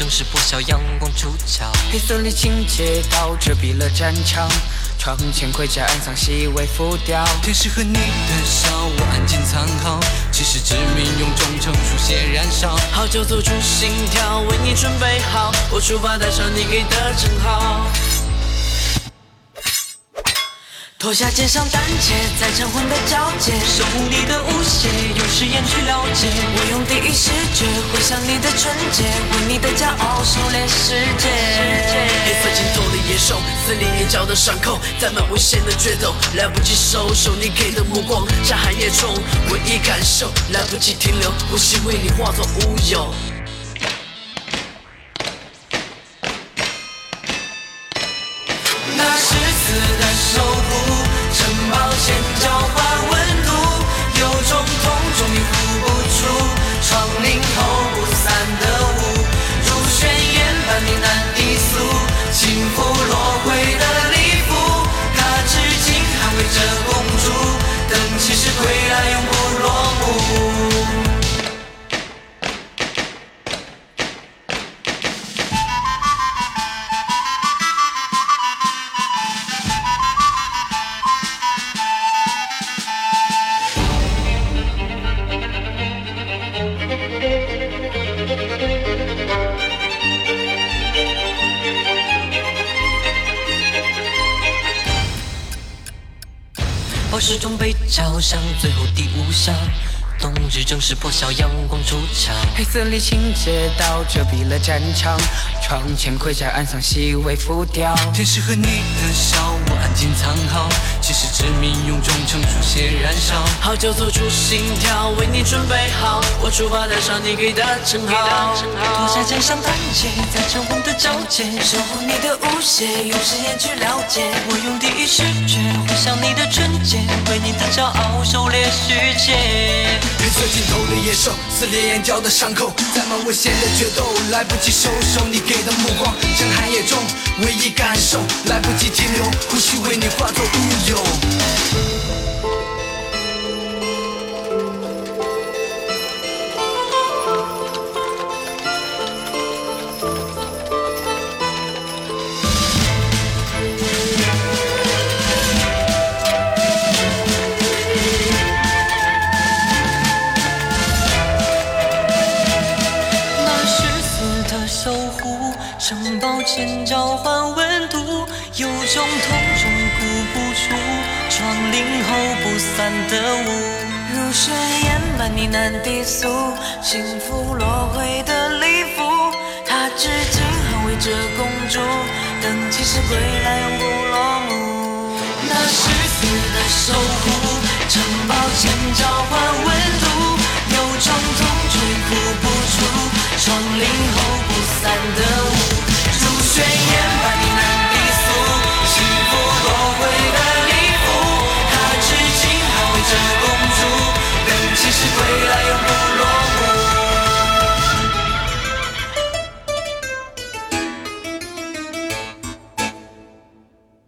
正是破晓，阳光出鞘。黑色沥青街道遮蔽了战场，窗前盔甲暗藏细微浮雕。天使和你的笑，我安静藏好。其实致命，用忠诚书写燃烧。好酒做出心跳，为你准备好。我出发，带上你给的称号。脱下肩上胆怯，在晨昏的交界，守护你誓言去了解。我用第一视觉回想你的纯洁，为你的骄傲狩猎世界。黑色尽头的野兽，撕裂眼角的伤口，载满危险的决斗，来不及收手，你给的目光像寒夜中唯一感受，来不及停留，呼吸为你化作乌有。始终被敲响，最后第五下。冬日正是破晓，阳光出场。黑色沥青街道遮蔽了战场，窗前盔甲暗藏细微浮雕。天使和你的笑，我安静藏好。其实致命，用忠诚书写燃烧。号角做出心跳，为你准备好。我出发，带上你给的称号。脱下肩上胆怯，在晨昏的交界，守护你的无邪，用誓言去了解。我用第一视觉回想你的纯洁，为你的骄傲狩猎世界。野兽，撕裂眼角的伤口，在满危险的决斗，来不及收手，你给的目光人海夜中唯一感受，来不及停留，呼吸为你化作乌有。抱歉交换温度，有种痛终哭不出，窗棂后不散的雾。如誓言般呢喃低诉，幸福落灰的礼服。他至今捍卫着公主，等骑士归来永